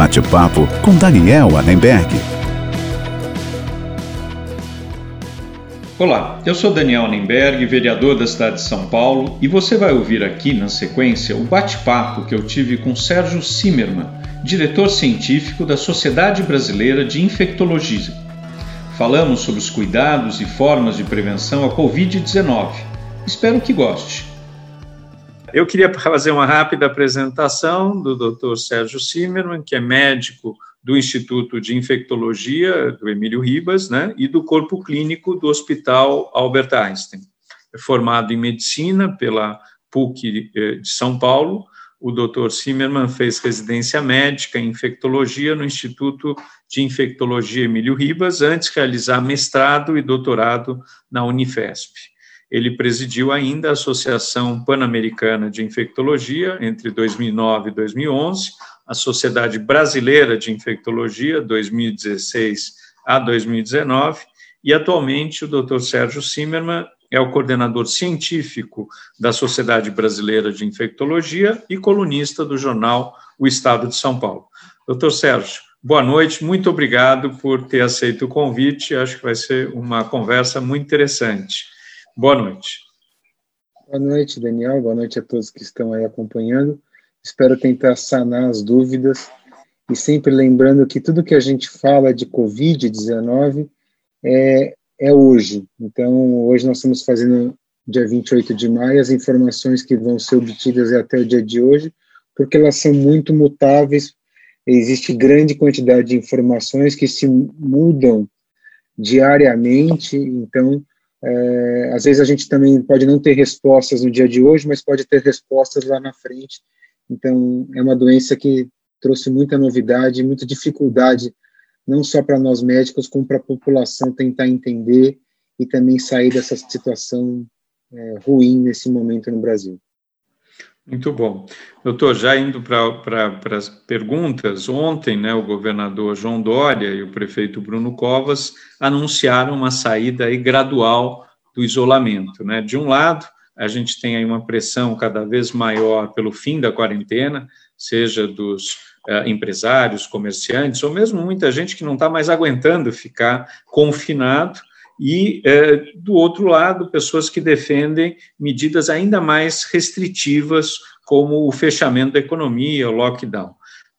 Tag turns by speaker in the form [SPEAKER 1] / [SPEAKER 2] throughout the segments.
[SPEAKER 1] bate-papo com Daniel Annenberg.
[SPEAKER 2] Olá, eu sou Daniel Annenberg, vereador da cidade de São Paulo, e você vai ouvir aqui na sequência o bate-papo que eu tive com Sérgio Zimmermann, diretor científico da Sociedade Brasileira de Infectologia. Falamos sobre os cuidados e formas de prevenção à Covid-19. Espero que goste.
[SPEAKER 3] Eu queria fazer uma rápida apresentação do Dr. Sérgio Zimmermann, que é médico do Instituto de Infectologia do Emílio Ribas, né, e do Corpo Clínico do Hospital Albert Einstein. É formado em medicina pela PUC eh, de São Paulo. O Dr. Zimmermann fez residência médica em infectologia no Instituto de Infectologia Emílio Ribas, antes de realizar mestrado e doutorado na Unifesp. Ele presidiu ainda a Associação Pan-Americana de Infectologia entre 2009 e 2011, a Sociedade Brasileira de Infectologia 2016 a 2019, e atualmente o Dr. Sérgio Zimmermann é o coordenador científico da Sociedade Brasileira de Infectologia e colunista do jornal O Estado de São Paulo. Doutor Sérgio, boa noite, muito obrigado por ter aceito o convite, acho que vai ser uma conversa muito interessante. Boa noite.
[SPEAKER 4] Boa noite, Daniel. Boa noite a todos que estão aí acompanhando. Espero tentar sanar as dúvidas e sempre lembrando que tudo que a gente fala de Covid-19 é, é hoje. Então, hoje nós estamos fazendo, dia 28 de maio, as informações que vão ser obtidas até o dia de hoje, porque elas são muito mutáveis, existe grande quantidade de informações que se mudam diariamente, então é, às vezes a gente também pode não ter respostas no dia de hoje, mas pode ter respostas lá na frente. Então, é uma doença que trouxe muita novidade, muita dificuldade, não só para nós médicos, como para a população tentar entender e também sair dessa situação é, ruim nesse momento no Brasil.
[SPEAKER 3] Muito bom. Doutor, já indo para as perguntas, ontem né, o governador João Dória e o prefeito Bruno Covas anunciaram uma saída aí gradual do isolamento. Né? De um lado, a gente tem aí uma pressão cada vez maior pelo fim da quarentena, seja dos uh, empresários, comerciantes, ou mesmo muita gente que não está mais aguentando ficar confinado, e, é, do outro lado, pessoas que defendem medidas ainda mais restritivas, como o fechamento da economia, o lockdown.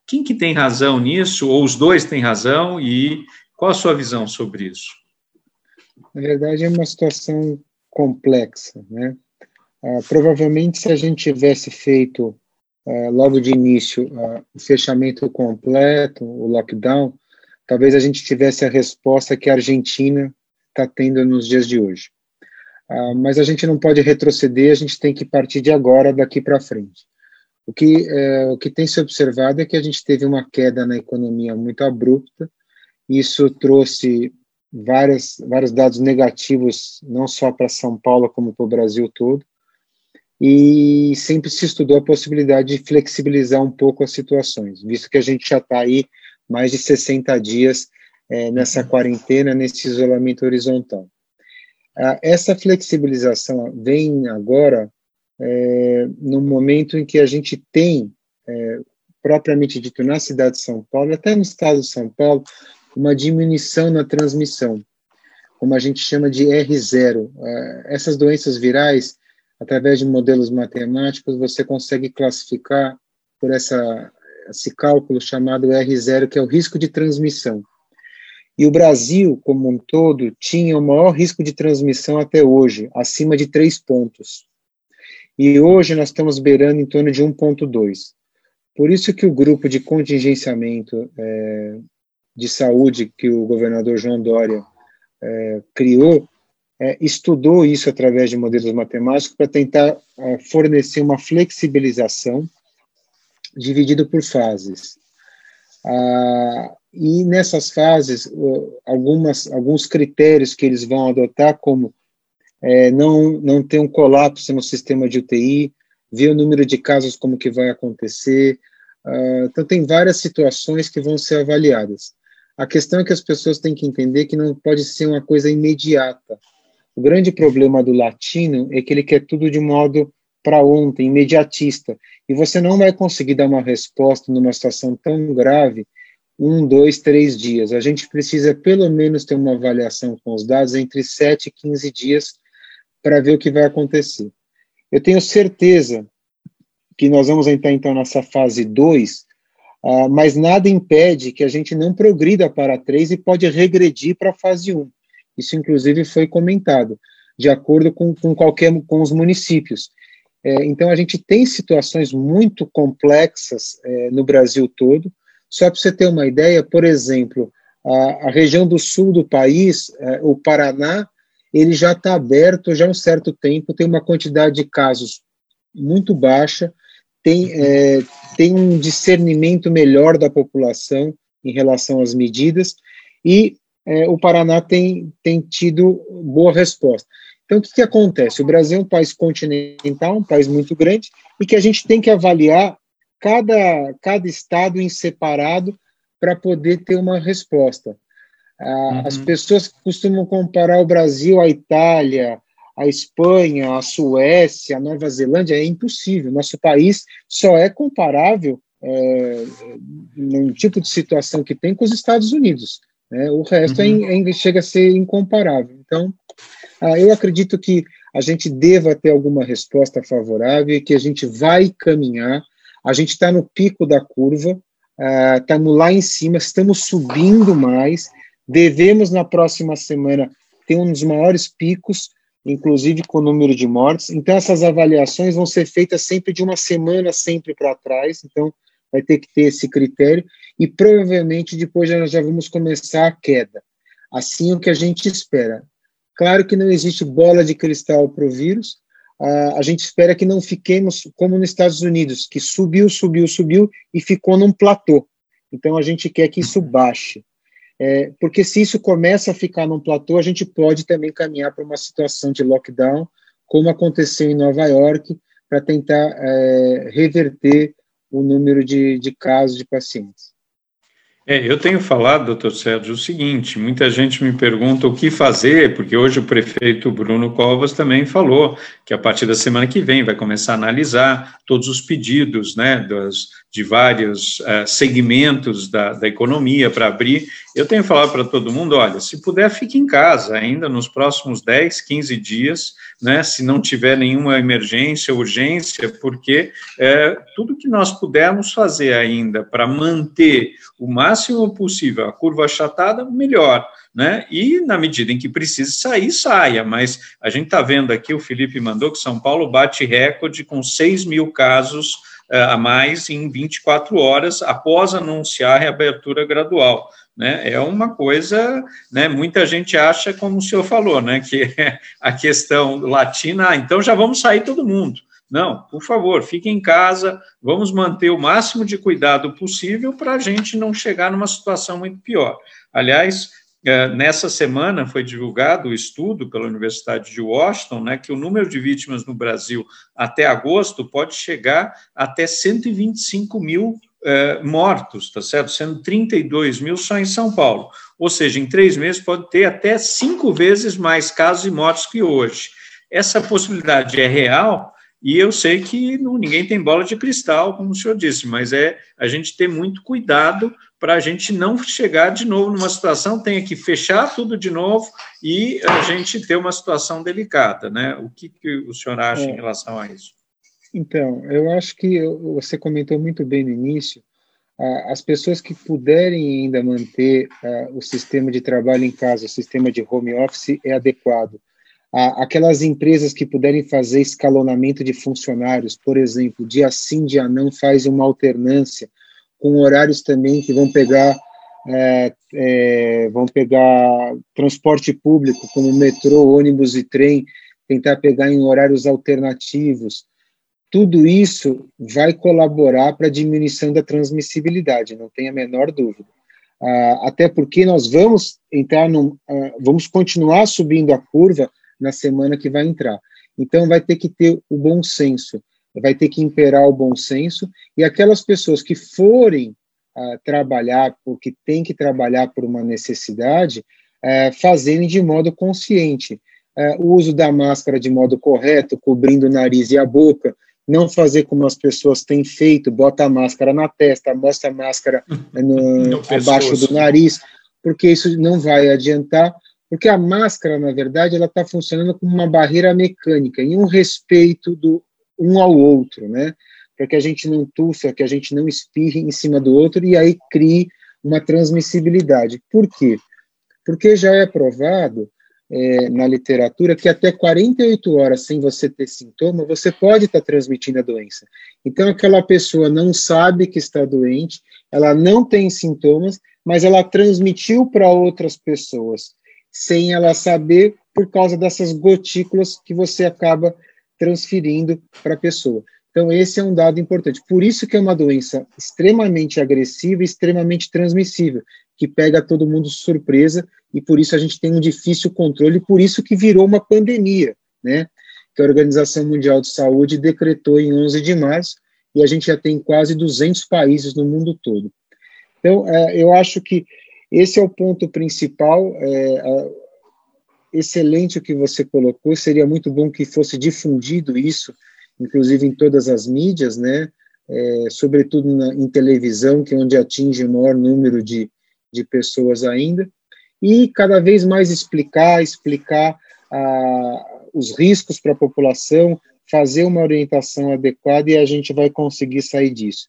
[SPEAKER 3] Quem que tem razão nisso, ou os dois têm razão, e qual a sua visão sobre isso?
[SPEAKER 4] Na verdade, é uma situação complexa, né? Ah, provavelmente, se a gente tivesse feito ah, logo de início ah, o fechamento completo, o lockdown, talvez a gente tivesse a resposta que a Argentina está tendo nos dias de hoje. Uh, mas a gente não pode retroceder, a gente tem que partir de agora, daqui para frente. O que, é, o que tem se observado é que a gente teve uma queda na economia muito abrupta, isso trouxe várias, vários dados negativos, não só para São Paulo, como para o Brasil todo, e sempre se estudou a possibilidade de flexibilizar um pouco as situações, visto que a gente já está aí mais de 60 dias é, nessa quarentena, nesse isolamento horizontal. Ah, essa flexibilização vem agora é, no momento em que a gente tem, é, propriamente dito, na cidade de São Paulo, até no estado de São Paulo, uma diminuição na transmissão, como a gente chama de R0. Ah, essas doenças virais, através de modelos matemáticos, você consegue classificar por essa, esse cálculo chamado R0, que é o risco de transmissão. E o Brasil, como um todo, tinha o maior risco de transmissão até hoje, acima de três pontos. E hoje nós estamos beirando em torno de 1,2. Por isso que o grupo de contingenciamento é, de saúde que o governador João Dória é, criou, é, estudou isso através de modelos matemáticos para tentar é, fornecer uma flexibilização dividido por fases. Ah, e nessas fases, algumas, alguns critérios que eles vão adotar, como é, não, não ter um colapso no sistema de UTI, ver o número de casos como que vai acontecer. Uh, então, tem várias situações que vão ser avaliadas. A questão é que as pessoas têm que entender que não pode ser uma coisa imediata. O grande problema do latino é que ele quer tudo de modo para ontem, imediatista, e você não vai conseguir dar uma resposta numa situação tão grave um, dois, três dias. A gente precisa pelo menos ter uma avaliação com os dados entre 7 e 15 dias para ver o que vai acontecer. Eu tenho certeza que nós vamos entrar então nessa fase 2, uh, ah, mas nada impede que a gente não progrida para 3 e pode regredir para a fase 1. Um. Isso, inclusive, foi comentado, de acordo com, com qualquer com os municípios. É, então, a gente tem situações muito complexas é, no Brasil todo. Só para você ter uma ideia, por exemplo, a, a região do sul do país, é, o Paraná, ele já está aberto já há um certo tempo, tem uma quantidade de casos muito baixa, tem, é, tem um discernimento melhor da população em relação às medidas, e é, o Paraná tem, tem tido boa resposta. Então, o que, que acontece? O Brasil é um país continental, um país muito grande, e que a gente tem que avaliar cada, cada estado em separado para poder ter uma resposta. Ah, uhum. As pessoas costumam comparar o Brasil à Itália, a Espanha, a Suécia, a Nova Zelândia, é impossível. Nosso país só é comparável é, num tipo de situação que tem com os Estados Unidos. Né? O resto é uhum. é, é, chega a ser incomparável. Então, ah, eu acredito que a gente deva ter alguma resposta favorável e que a gente vai caminhar. A gente está no pico da curva, estamos ah, lá em cima, estamos subindo mais. Devemos, na próxima semana, ter um dos maiores picos, inclusive com o número de mortes. Então, essas avaliações vão ser feitas sempre de uma semana sempre para trás. Então, vai ter que ter esse critério. E provavelmente depois já, já vamos começar a queda. Assim é o que a gente espera. Claro que não existe bola de cristal para o vírus. Uh, a gente espera que não fiquemos como nos Estados Unidos, que subiu, subiu, subiu e ficou num platô. Então a gente quer que isso baixe. É, porque se isso começa a ficar num platô, a gente pode também caminhar para uma situação de lockdown, como aconteceu em Nova York, para tentar é, reverter o número de, de casos de pacientes.
[SPEAKER 3] É, eu tenho falado, doutor Sérgio, o seguinte: muita gente me pergunta o que fazer, porque hoje o prefeito Bruno Covas também falou que a partir da semana que vem vai começar a analisar todos os pedidos né, das, de vários uh, segmentos da, da economia para abrir. Eu tenho falado para todo mundo: olha, se puder, fique em casa ainda nos próximos 10, 15 dias, né, se não tiver nenhuma emergência, urgência, porque é, tudo que nós pudermos fazer ainda para manter o máximo possível a curva achatada, melhor. Né? E na medida em que precise sair, saia. Mas a gente está vendo aqui, o Felipe mandou que São Paulo bate recorde com 6 mil casos uh, a mais em 24 horas após anunciar a reabertura gradual né? É uma coisa, né? Muita gente acha, como o senhor falou, né? Que a questão latina, ah, então já vamos sair todo mundo. Não, por favor, fique em casa, vamos manter o máximo de cuidado possível para a gente não chegar numa situação muito pior. Aliás, é, nessa semana foi divulgado o estudo pela Universidade de Washington, né, que o número de vítimas no Brasil até agosto pode chegar até 125 mil é, mortos, tá certo? Sendo 32 mil só em São Paulo. Ou seja, em três meses pode ter até cinco vezes mais casos e mortos que hoje. Essa possibilidade é real e eu sei que não, ninguém tem bola de cristal, como o senhor disse, mas é a gente ter muito cuidado para a gente não chegar de novo numa situação, tenha que fechar tudo de novo e a gente ter uma situação delicada, né? O que, que o senhor acha é. em relação a isso?
[SPEAKER 4] Então, eu acho que você comentou muito bem no início, as pessoas que puderem ainda manter o sistema de trabalho em casa, o sistema de home office é adequado. Aquelas empresas que puderem fazer escalonamento de funcionários, por exemplo, dia sim, dia não, faz uma alternância, com horários também que vão pegar é, é, vão pegar transporte público, como metrô, ônibus e trem, tentar pegar em horários alternativos, tudo isso vai colaborar para a diminuição da transmissibilidade, não tem a menor dúvida. Uh, até porque nós vamos entrar num, uh, vamos continuar subindo a curva na semana que vai entrar. Então vai ter que ter o bom senso, vai ter que imperar o bom senso e aquelas pessoas que forem uh, trabalhar porque tem que trabalhar por uma necessidade, uh, fazerem de modo consciente. é, o uso da máscara de modo correto, cobrindo o nariz e a boca, não fazer como as pessoas têm feito, bota a máscara na testa, mostra a máscara no, abaixo do nariz, porque isso não vai adiantar, porque a máscara, na verdade, ela está funcionando como uma barreira mecânica e um respeito do um ao outro, né? Para que a gente não tussa, que a gente não espirre em cima do outro e aí crie uma transmissibilidade. Por quê? Porque já é provado é, na literatura que até 48 horas sem você ter sintoma, você pode estar tá transmitindo a doença. Então, aquela pessoa não sabe que está doente, ela não tem sintomas, mas ela transmitiu para outras pessoas sem ela saber por causa dessas gotículas que você acaba transferindo para a pessoa. Então, esse é um dado importante. Por isso que é uma doença extremamente agressiva e extremamente transmissível, que pega todo mundo de surpresa, e por isso a gente tem um difícil controle, por isso que virou uma pandemia, né? Que a Organização Mundial de Saúde decretou em 11 de março, e a gente já tem quase 200 países no mundo todo. Então, é, eu acho que esse é o ponto principal. É, excelente o que você colocou. Seria muito bom que fosse difundido isso, inclusive em todas as mídias, né? É, sobretudo na, em televisão, que é onde atinge o maior número de, de pessoas ainda, e cada vez mais explicar, explicar ah, os riscos para a população, fazer uma orientação adequada e a gente vai conseguir sair disso.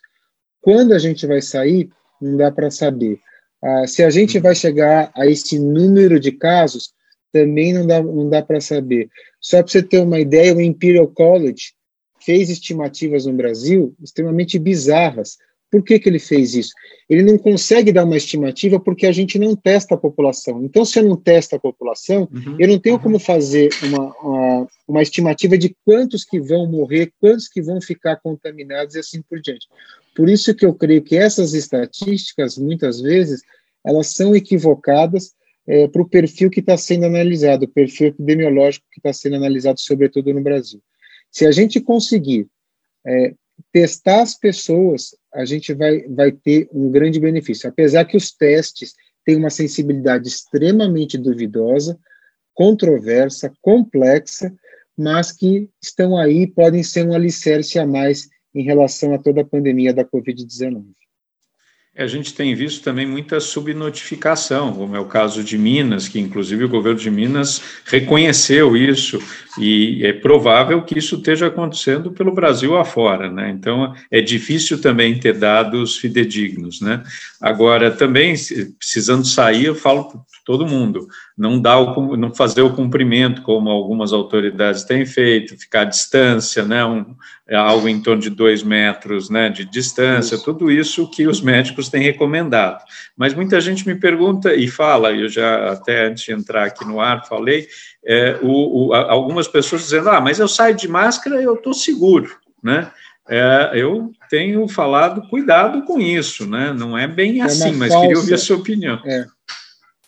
[SPEAKER 4] Quando a gente vai sair, não dá para saber. Ah, se a gente vai chegar a esse número de casos, também não dá, não dá para saber. Só para você ter uma ideia, o Imperial College fez estimativas no Brasil extremamente bizarras. Por que, que ele fez isso? Ele não consegue dar uma estimativa porque a gente não testa a população. Então, se eu não testa a população, uhum, eu não tenho uhum. como fazer uma, uma, uma, estimativa de quantos que vão morrer, quantos que vão ficar contaminados e assim por diante. Por isso que eu creio que essas estatísticas, muitas vezes, elas são equivocadas é, para o perfil que está sendo analisado, o perfil epidemiológico que está sendo analisado, sobretudo no Brasil. Se a gente conseguir é, testar as pessoas, a gente vai, vai ter um grande benefício. Apesar que os testes têm uma sensibilidade extremamente duvidosa, controversa, complexa, mas que estão aí, podem ser um alicerce a mais em relação a toda a pandemia da Covid-19.
[SPEAKER 3] A gente tem visto também muita subnotificação, como é o caso de Minas, que inclusive o governo de Minas reconheceu isso, e é provável que isso esteja acontecendo pelo Brasil afora, né? Então é difícil também ter dados fidedignos, né? Agora, também, precisando sair, eu falo todo mundo. Não dá o, não fazer o cumprimento como algumas autoridades têm feito, ficar à distância, né, um, algo em torno de dois metros, né, de distância, isso. tudo isso que os médicos têm recomendado. Mas muita gente me pergunta e fala, eu já até antes de entrar aqui no ar falei, é, o, o, algumas pessoas dizendo, ah, mas eu saio de máscara e eu estou seguro, né? É, eu tenho falado cuidado com isso, né? Não é bem é assim, mas falsa, queria ouvir a sua opinião.
[SPEAKER 4] É,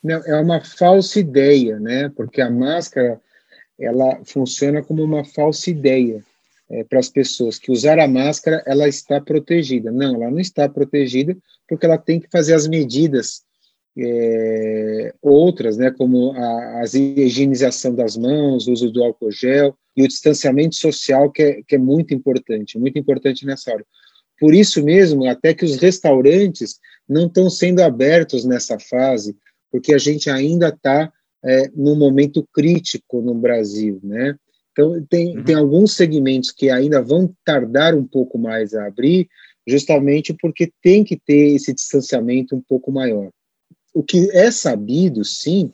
[SPEAKER 4] não, é uma falsa ideia, né? Porque a máscara ela funciona como uma falsa ideia é, para as pessoas que usar a máscara ela está protegida. Não, ela não está protegida porque ela tem que fazer as medidas é, outras, né? Como a, a higienização das mãos, o uso do álcool gel e o distanciamento social que é, que é muito importante, muito importante nessa hora. Por isso mesmo, até que os restaurantes não estão sendo abertos nessa fase, porque a gente ainda está é, num momento crítico no Brasil, né? Então, tem, uhum. tem alguns segmentos que ainda vão tardar um pouco mais a abrir, justamente porque tem que ter esse distanciamento um pouco maior. O que é sabido, sim,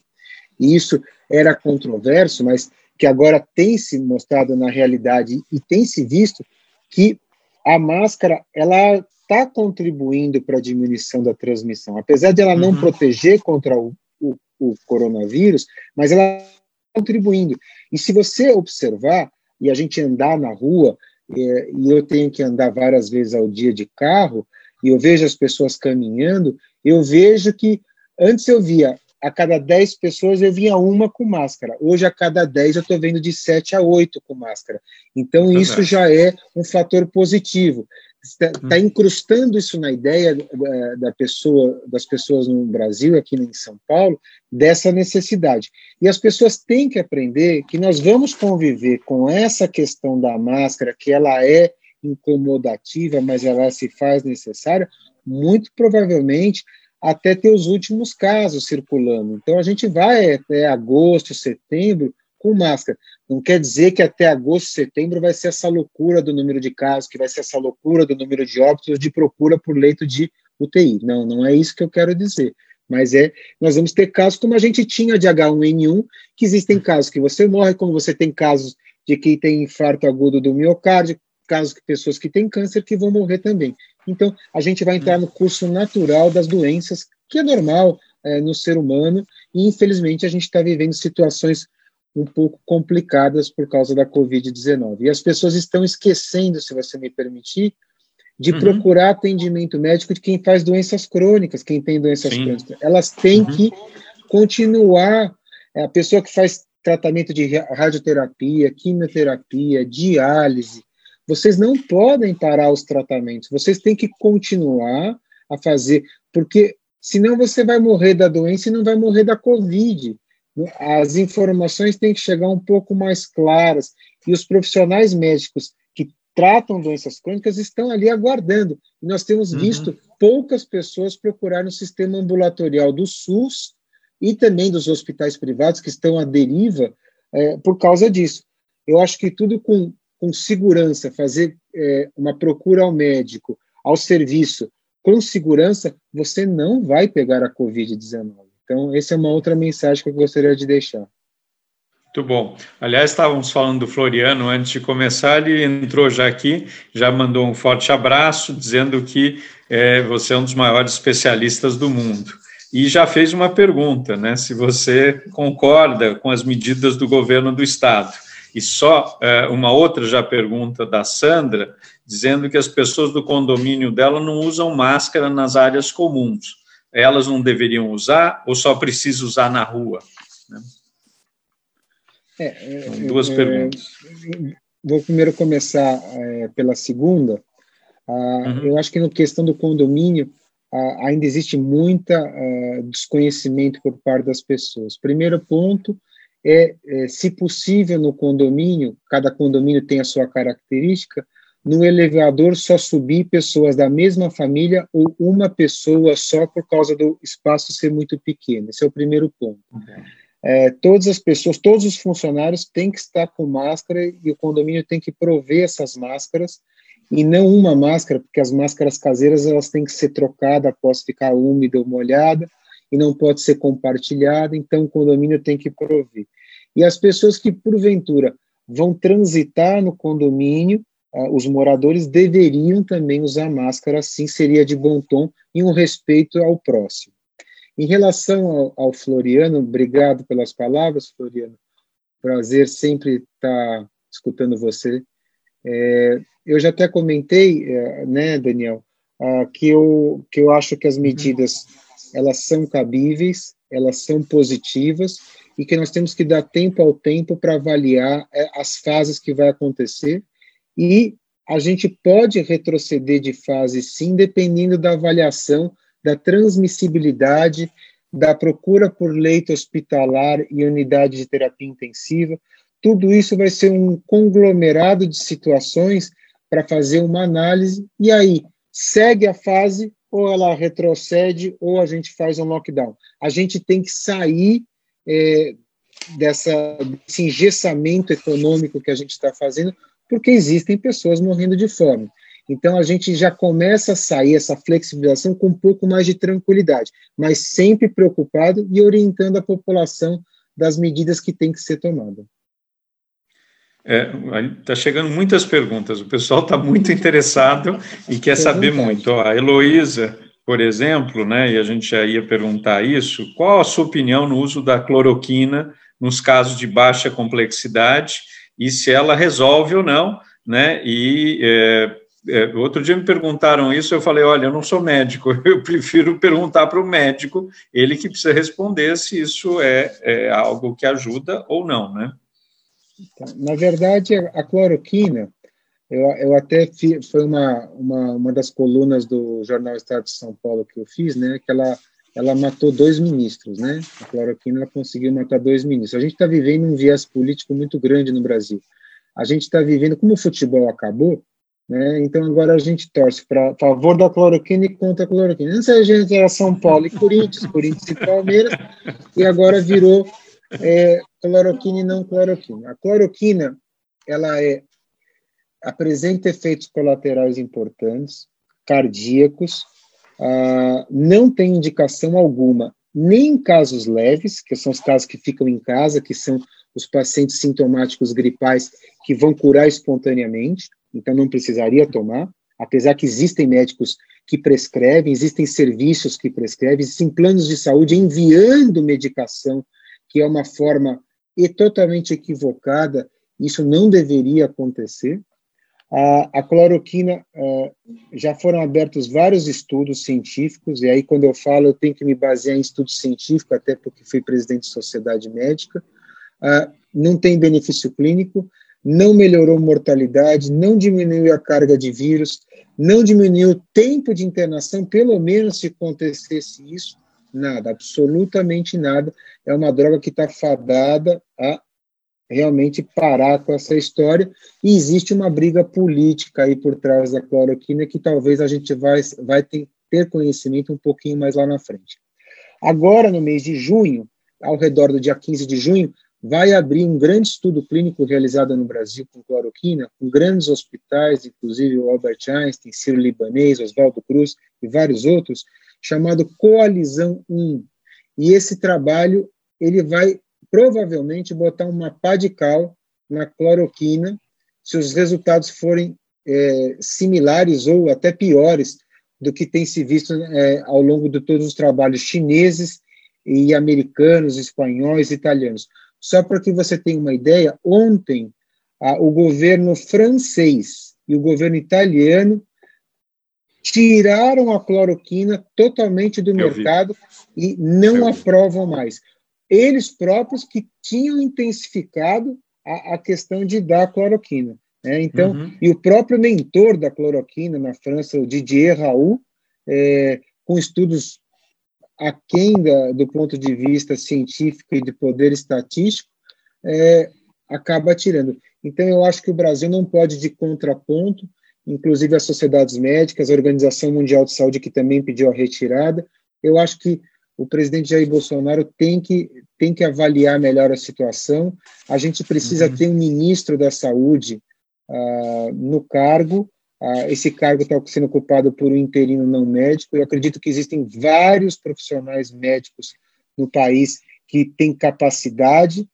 [SPEAKER 4] e isso era controverso, mas que agora tem se mostrado na realidade e tem se visto que a máscara ela está contribuindo para a diminuição da transmissão. Apesar de ela não uhum. proteger contra o, o, o, coronavírus, mas ela contribuindo. E se você observar, e a gente andar na rua, é, e eu tenho que andar várias vezes ao dia de carro, e eu vejo as pessoas caminhando, eu vejo que antes eu via a cada 10 pessoas eu vinha uma com máscara. Hoje, a cada 10, eu estou vendo de 7 a 8 com máscara. Então, isso já é um fator positivo. Está, está hum. incrustando isso na ideia da, da, pessoa, das pessoas no Brasil, aqui em São Paulo, dessa necessidade. E as pessoas têm que aprender que nós vamos conviver com essa questão da máscara, que ela é incomodativa, mas ela se faz necessária, muito provavelmente até ter os últimos casos circulando. Então, a gente vai até agosto, setembro, com máscara. Não quer dizer que até agosto, setembro vai ser essa loucura do número de casos, que vai ser essa loucura do número de óbitos, de procura por leito de UTI. Não, não é isso que eu quero dizer. Mas é, nós vamos ter casos como a gente tinha de H1N1, que existem casos que você morre, como você tem casos de quem tem infarto agudo do miocárdio, casos de pessoas que têm câncer que vão morrer também. Então, a gente vai entrar no curso natural das doenças, que é normal é, no ser humano, e infelizmente a gente está vivendo situações um pouco complicadas por causa da Covid-19. E as pessoas estão esquecendo, se você me permitir, de uhum. procurar atendimento médico de quem faz doenças crônicas, quem tem doenças Sim. crônicas. Elas têm uhum. que continuar. É, a pessoa que faz tratamento de radioterapia, quimioterapia, diálise, vocês não podem parar os tratamentos, vocês têm que continuar a fazer, porque senão você vai morrer da doença e não vai morrer da Covid as informações têm que chegar um pouco mais claras e os profissionais médicos que tratam doenças crônicas estão ali aguardando. E nós temos uhum. visto poucas pessoas procurar no sistema ambulatorial do SUS e também dos hospitais privados que estão à deriva é, por causa disso. Eu acho que tudo com, com segurança, fazer é, uma procura ao médico, ao serviço, com segurança, você não vai pegar a Covid-19. Então, essa é uma outra mensagem que eu gostaria de deixar.
[SPEAKER 3] Muito bom. Aliás, estávamos falando do Floriano antes de começar, ele entrou já aqui, já mandou um forte abraço, dizendo que é, você é um dos maiores especialistas do mundo. E já fez uma pergunta, né? Se você concorda com as medidas do governo do Estado. E só é, uma outra já pergunta da Sandra, dizendo que as pessoas do condomínio dela não usam máscara nas áreas comuns elas não deveriam usar ou só precisa usar na rua? Né?
[SPEAKER 4] É, São duas é, perguntas. Vou primeiro começar é, pela segunda. Ah, uhum. Eu acho que na questão do condomínio ah, ainda existe muita ah, desconhecimento por parte das pessoas. Primeiro ponto é, é, se possível, no condomínio, cada condomínio tem a sua característica, no elevador só subir pessoas da mesma família ou uma pessoa só por causa do espaço ser muito pequeno. Esse é o primeiro ponto. É, todas as pessoas, todos os funcionários têm que estar com máscara e o condomínio tem que prover essas máscaras e não uma máscara, porque as máscaras caseiras elas têm que ser trocadas após ficar úmida ou molhada e não pode ser compartilhada, então o condomínio tem que prover. E as pessoas que porventura vão transitar no condomínio os moradores deveriam também usar máscara, assim seria de bom tom e um respeito ao próximo. Em relação ao, ao Floriano, obrigado pelas palavras, Floriano. Prazer sempre estar escutando você. É, eu já até comentei, é, né, Daniel, uh, que, eu, que eu acho que as medidas elas são cabíveis, elas são positivas e que nós temos que dar tempo ao tempo para avaliar é, as fases que vai acontecer e a gente pode retroceder de fase, sim, dependendo da avaliação da transmissibilidade, da procura por leito hospitalar e unidade de terapia intensiva. Tudo isso vai ser um conglomerado de situações para fazer uma análise, e aí segue a fase, ou ela retrocede, ou a gente faz um lockdown. A gente tem que sair é, dessa, desse engessamento econômico que a gente está fazendo porque existem pessoas morrendo de fome. Então, a gente já começa a sair essa flexibilização com um pouco mais de tranquilidade, mas sempre preocupado e orientando a população das medidas que têm que ser tomadas.
[SPEAKER 3] Está é, tá chegando muitas perguntas, o pessoal está muito interessado e quer saber muito. Ó, a Heloísa, por exemplo, né, e a gente já ia perguntar isso, qual a sua opinião no uso da cloroquina nos casos de baixa complexidade e se ela resolve ou não, né? E é, é, outro dia me perguntaram isso, eu falei, olha, eu não sou médico, eu prefiro perguntar para o médico, ele que precisa responder se isso é, é algo que ajuda ou não, né?
[SPEAKER 4] Na verdade, a cloroquina, Eu, eu até fi, foi uma, uma, uma das colunas do jornal Estado de São Paulo que eu fiz, né? Que ela, ela matou dois ministros, né? A cloroquina conseguiu matar dois ministros. A gente está vivendo um viés político muito grande no Brasil. A gente está vivendo, como o futebol acabou, né? Então agora a gente torce para favor da cloroquina e contra a cloroquina. Antes a gente era São Paulo e Corinthians, Corinthians e Palmeiras, e agora virou é, cloroquina e não cloroquina. A cloroquina ela é apresenta efeitos colaterais importantes, cardíacos, ah, não tem indicação alguma, nem em casos leves, que são os casos que ficam em casa, que são os pacientes sintomáticos gripais que vão curar espontaneamente, então não precisaria tomar, apesar que existem médicos que prescrevem, existem serviços que prescrevem, existem planos de saúde enviando medicação, que é uma forma e totalmente equivocada, isso não deveria acontecer. A, a cloroquina, uh, já foram abertos vários estudos científicos, e aí quando eu falo, eu tenho que me basear em estudo científico, até porque fui presidente de sociedade médica, não tem benefício clínico, não melhorou mortalidade, não diminuiu a carga de vírus, não diminuiu o tempo de internação, pelo menos se acontecesse isso, nada, absolutamente nada. É uma droga que está fadada a realmente parar com essa história. E existe uma briga política aí por trás da cloroquina que talvez a gente vai, vai ter, ter conhecimento um pouquinho mais lá na frente. Agora, no mês de junho, ao redor do dia 15 de junho, vai abrir um grande estudo clínico realizado no Brasil com cloroquina, com grandes hospitais, inclusive o Albert Einstein, Ciro Libanês, Oswaldo Cruz e vários outros, chamado Coalizão 1. E esse trabalho ele vai provavelmente botar uma pá de cal na cloroquina se os resultados forem é, similares ou até piores do que tem se visto é, ao longo de todos os trabalhos chineses e americanos, espanhóis, italianos. Só para que você tenha uma ideia, ontem a, o governo francês e o governo italiano tiraram a cloroquina totalmente do Eu mercado vi. e não Eu aprovam vi. mais. Eles próprios que tinham intensificado a, a questão de dar cloroquina. Né? Então, uhum. e o próprio mentor da cloroquina na França, o Didier Raoult, é, com estudos aquém da, do ponto de vista científico e de poder estatístico, é, acaba tirando. Então, eu acho que o Brasil não pode, de contraponto, inclusive as sociedades médicas, a Organização Mundial de Saúde, que também pediu a retirada, eu acho que o presidente Jair Bolsonaro tem que, tem que avaliar melhor a situação. A gente precisa uhum. ter um ministro da Saúde uh, no cargo, Uh, esse cargo está sendo ocupado por um interino não médico. Eu acredito que existem vários profissionais médicos no país que têm capacidade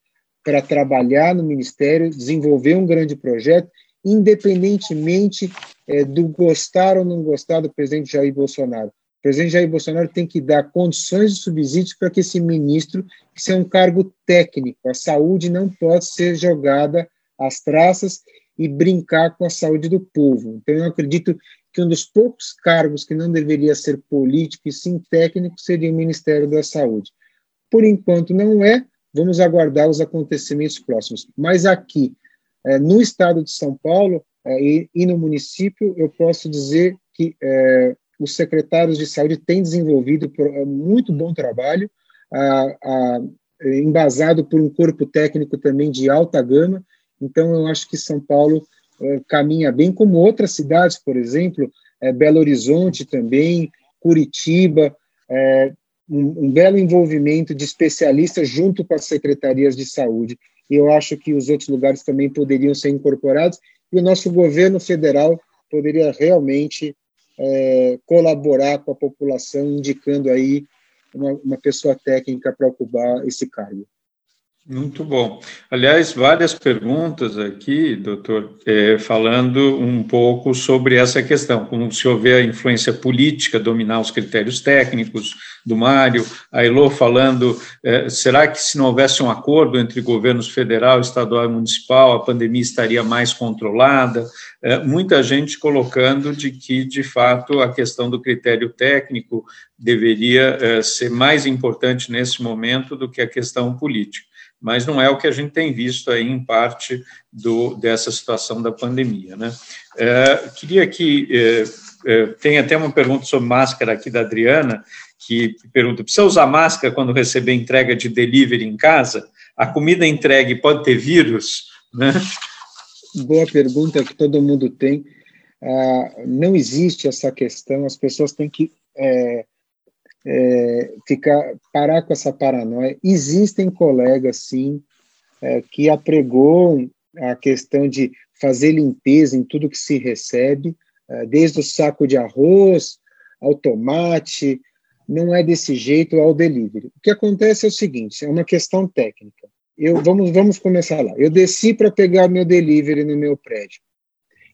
[SPEAKER 4] para trabalhar no ministério, desenvolver um grande projeto, independentemente é, do gostar ou não gostar do presidente Jair Bolsonaro. O presidente Jair Bolsonaro tem que dar condições de subsídios para que esse ministro, que é um cargo técnico, a saúde não pode ser jogada às traças e brincar com a saúde do povo. Então, eu acredito que um dos poucos cargos que não deveria ser político e sim técnico seria o Ministério da Saúde. Por enquanto não é, vamos aguardar os acontecimentos próximos. Mas aqui, é, no estado de São Paulo é, e, e, no município, eu posso dizer que é, os secretários de saúde têm desenvolvido é, muito bom trabalho, a, embasado por um corpo técnico também de alta gama, então, eu acho que São Paulo é, caminha bem, como outras cidades, por exemplo, é, Belo Horizonte também, Curitiba, é, um, um, belo envolvimento de especialistas junto com as secretarias de saúde. E eu acho que os outros lugares também poderiam ser incorporados e o nosso governo federal poderia realmente é, colaborar com a população, indicando aí uma, uma pessoa técnica para ocupar esse cargo.
[SPEAKER 3] Muito bom. Aliás, várias perguntas aqui, doutor, é, falando um pouco sobre essa questão, como se houver a influência política dominar os critérios técnicos do Mário, a Elô falando, é, será que se não houvesse um acordo entre governos federal, estadual e municipal, a pandemia estaria mais controlada? É, muita gente colocando de que, de fato, a questão do critério técnico deveria ser mais importante nesse momento do que a questão política. Mas não é o que a gente tem visto aí em parte do, dessa situação da pandemia. Né? É, queria que. É, é, tem até uma pergunta sobre máscara aqui da Adriana, que pergunta: precisa usar máscara quando receber entrega de delivery em casa? A comida entregue pode ter vírus? Né?
[SPEAKER 4] Boa pergunta que todo mundo tem. Ah, não existe essa questão, as pessoas têm que é, é, ficar, parar com essa paranoia. Existem colegas, sim, é, que apregou a questão de fazer limpeza em tudo que se recebe, é, desde o saco de arroz ao tomate, não é desse jeito ao delivery. O que acontece é o seguinte, é uma questão técnica. Eu, vamos, vamos começar lá. Eu desci para pegar meu delivery no meu prédio.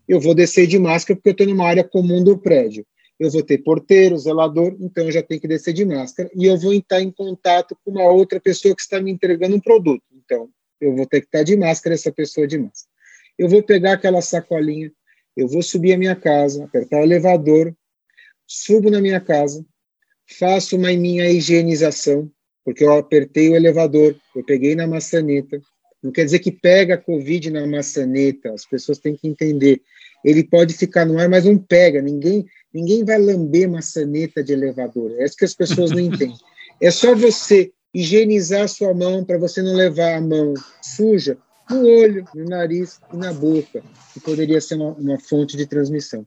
[SPEAKER 4] Eu vou descer de máscara porque eu estou numa área comum do prédio. Eu vou ter porteiro, zelador, então eu já tenho que descer de máscara. E eu vou estar em contato com uma outra pessoa que está me entregando um produto. Então, eu vou ter que estar de máscara, essa pessoa de máscara. Eu vou pegar aquela sacolinha, eu vou subir a minha casa, apertar o elevador, subo na minha casa, faço uma minha higienização, porque eu apertei o elevador, eu peguei na maçaneta. Não quer dizer que pega a Covid na maçaneta, as pessoas têm que entender. Ele pode ficar no ar, mas não pega. Ninguém, ninguém vai lamber maçaneta de elevador. É isso que as pessoas não entendem. É só você higienizar a sua mão para você não levar a mão suja no olho, no nariz e na boca, que poderia ser uma, uma fonte de transmissão.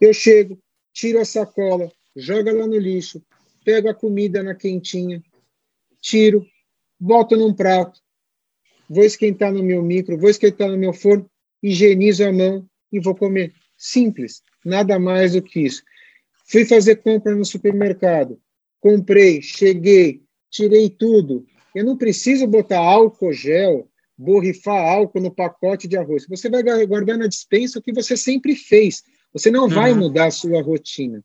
[SPEAKER 4] Eu chego, tiro a sacola, joga lá no lixo, pego a comida na quentinha, tiro, boto num prato, vou esquentar no meu micro, vou esquentar no meu forno, higienizo a mão e vou comer. Simples, nada mais do que isso. Fui fazer compra no supermercado, comprei, cheguei, tirei tudo. Eu não preciso botar álcool gel, borrifar álcool no pacote de arroz. Você vai guardar na dispensa o que você sempre fez. Você não vai uhum. mudar a sua rotina.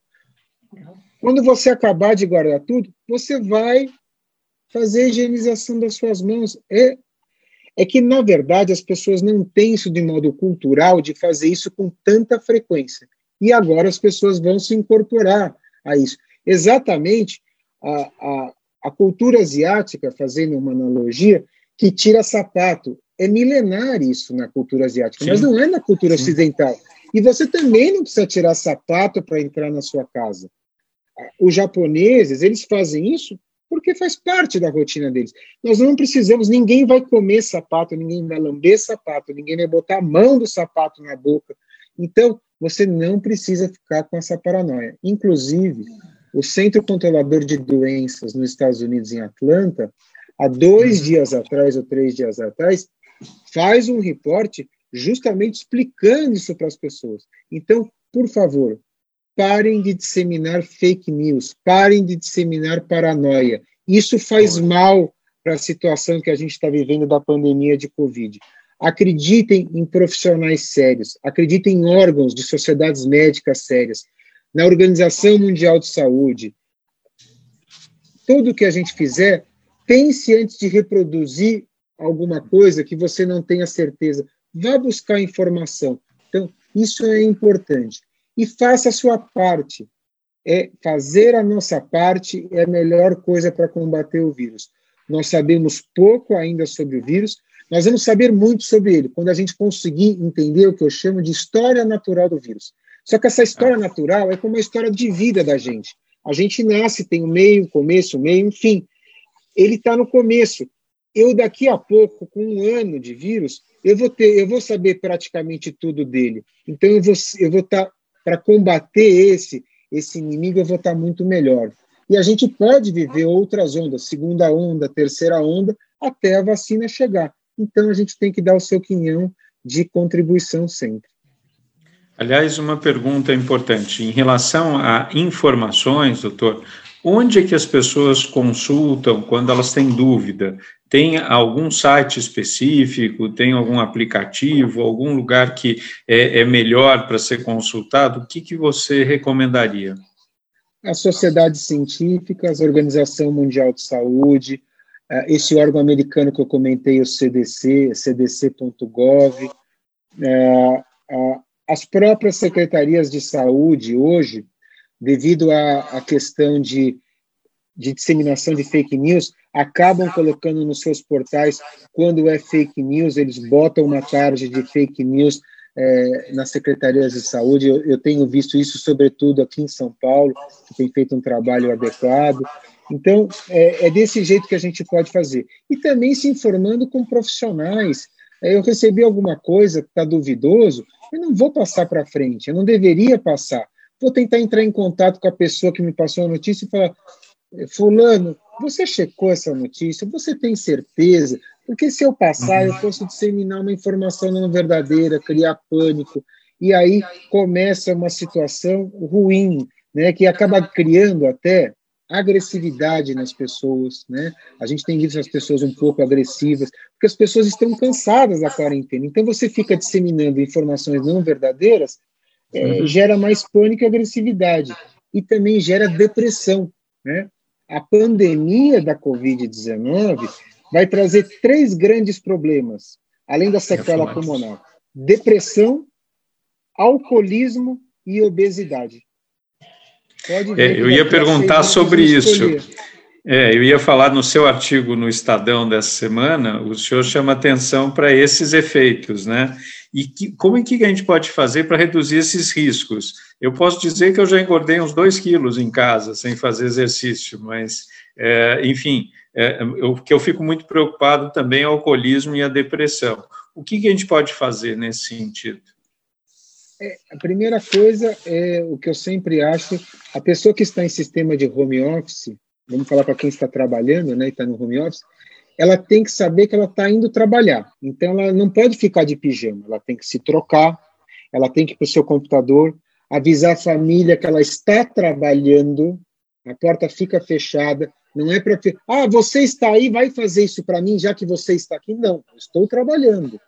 [SPEAKER 4] Quando você acabar de guardar tudo, você vai fazer a higienização das suas mãos. É, é que, na verdade, as pessoas não têm isso de modo cultural de fazer isso com tanta frequência. E agora as pessoas vão se incorporar a isso. Exatamente a, a, a cultura asiática, fazendo uma analogia, que tira sapato. É milenar isso na cultura asiática, Sim. mas não é na cultura Sim. ocidental. E você também não precisa tirar sapato para entrar na sua casa. Os japoneses, eles fazem isso porque faz parte da rotina deles. Nós não precisamos, ninguém vai comer sapato, ninguém vai lamber sapato, ninguém vai botar a mão do sapato na boca. Então, você não precisa ficar com essa paranoia. Inclusive, o Centro Controlador de Doenças nos Estados Unidos, em Atlanta, há dois dias atrás ou três dias atrás, faz um reporte justamente explicando isso para as pessoas. Então, por favor, parem de disseminar fake news, parem de disseminar paranoia. Isso faz mal para a situação que a gente está vivendo da pandemia de Covid. Acreditem em profissionais sérios, acreditem em órgãos de sociedades médicas sérias, na Organização Mundial de Saúde. Tudo que a gente fizer, pense antes de reproduzir alguma coisa que você não tenha certeza. Vá buscar informação. Então, isso é importante e faça a sua parte. É fazer a nossa parte é a melhor coisa para combater o vírus. Nós sabemos pouco ainda sobre o vírus, nós vamos saber muito sobre ele quando a gente conseguir entender o que eu chamo de história natural do vírus. Só que essa história natural é como a história de vida da gente. A gente nasce, tem o um meio, começo, meio, enfim. Ele está no começo. Eu daqui a pouco, com um ano de vírus, eu vou ter, eu vou saber praticamente tudo dele. Então eu vou, eu vou estar tá para combater esse esse inimigo, eu vou estar muito melhor. E a gente pode viver outras ondas, segunda onda, terceira onda, até a vacina chegar. Então a gente tem que dar o seu quinhão de contribuição sempre.
[SPEAKER 3] Aliás, uma pergunta importante em relação a informações, doutor. Onde é que as pessoas consultam quando elas têm dúvida? Tem algum site específico? Tem algum aplicativo? Algum lugar que é, é melhor para ser consultado? O que, que você recomendaria?
[SPEAKER 4] As sociedades científicas, a Organização Mundial de Saúde, é, esse órgão americano que eu comentei, o CDC, cdc.gov, é, as próprias secretarias de saúde hoje devido à, à questão de de disseminação de fake news acabam colocando nos seus portais, quando é fake news, eles botam uma tarde de fake news é, nas secretarias de saúde. Eu, eu, tenho visto isso, sobretudo aqui em São Paulo, que tem feito um trabalho adequado. Então, é, é desse jeito que a gente pode fazer. E também se informando com profissionais. É, eu recebi alguma coisa que está duvidoso, eu não vou passar para frente, eu não deveria passar. Vou tentar entrar em contato com a pessoa que me passou a notícia e falar: Fulano, você checou essa notícia? Você tem certeza? Porque se eu passar, eu posso disseminar uma informação não verdadeira, criar pânico, e aí começa uma situação ruim, né, que acaba criando até agressividade nas pessoas, né? A gente tem visto as pessoas um pouco agressivas, porque as pessoas estão cansadas da quarentena. Então você fica disseminando informações não verdadeiras, é, gera mais pânico e agressividade e também gera depressão, né? A pandemia da COVID-19 vai trazer três grandes problemas, além da sequela pulmonar: depressão, alcoolismo e obesidade.
[SPEAKER 3] É, eu ia perguntar sobre isso. É, eu ia falar no seu artigo no Estadão dessa semana, o senhor chama atenção para esses efeitos, né? E que, como é que a gente pode fazer para reduzir esses riscos? Eu posso dizer que eu já engordei uns dois quilos em casa, sem fazer exercício, mas, é, enfim, é, que eu fico muito preocupado também é o alcoolismo e a depressão. O que, que a gente pode fazer nesse sentido?
[SPEAKER 4] É, a primeira coisa é o que eu sempre acho: a pessoa que está em sistema de home office, vamos falar para quem está trabalhando, né, está no home office, ela tem que saber que ela está indo trabalhar. Então, ela não pode ficar de pijama, ela tem que se trocar, ela tem que ir para o seu computador, avisar a família que ela está trabalhando, a porta fica fechada, não é para. Ah, você está aí, vai fazer isso para mim, já que você está aqui. Não, estou trabalhando.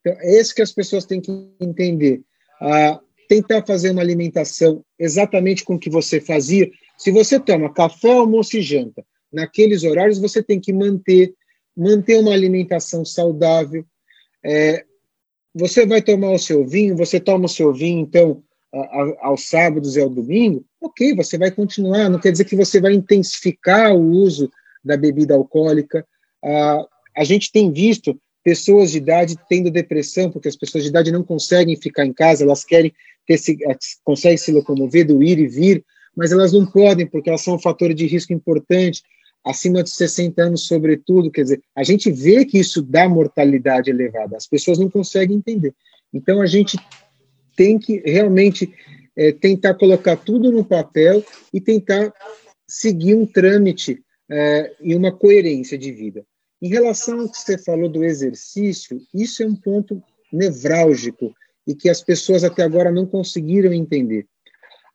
[SPEAKER 4] Então, é isso que as pessoas têm que entender a tentar fazer uma alimentação exatamente com o que você fazia. Se você toma café, almoço e janta, naqueles horários você tem que manter manter uma alimentação saudável. É, você vai tomar o seu vinho, você toma o seu vinho, então, aos sábados e ao domingo, ok, você vai continuar, não quer dizer que você vai intensificar o uso da bebida alcoólica. Ah, a gente tem visto pessoas de idade tendo depressão, porque as pessoas de idade não conseguem ficar em casa, elas querem ter se, eh, conseguem se locomover, do ir e vir, mas elas não podem, porque elas são um fator de risco importante, acima de 60 anos, sobretudo. Quer dizer, a gente vê que isso dá mortalidade elevada, as pessoas não conseguem entender. Então, a gente tem que realmente é, tentar colocar tudo no papel e tentar seguir um trâmite é, e uma coerência de vida. Em relação ao que você falou do exercício, isso é um ponto nevrálgico e que as pessoas até agora não conseguiram entender.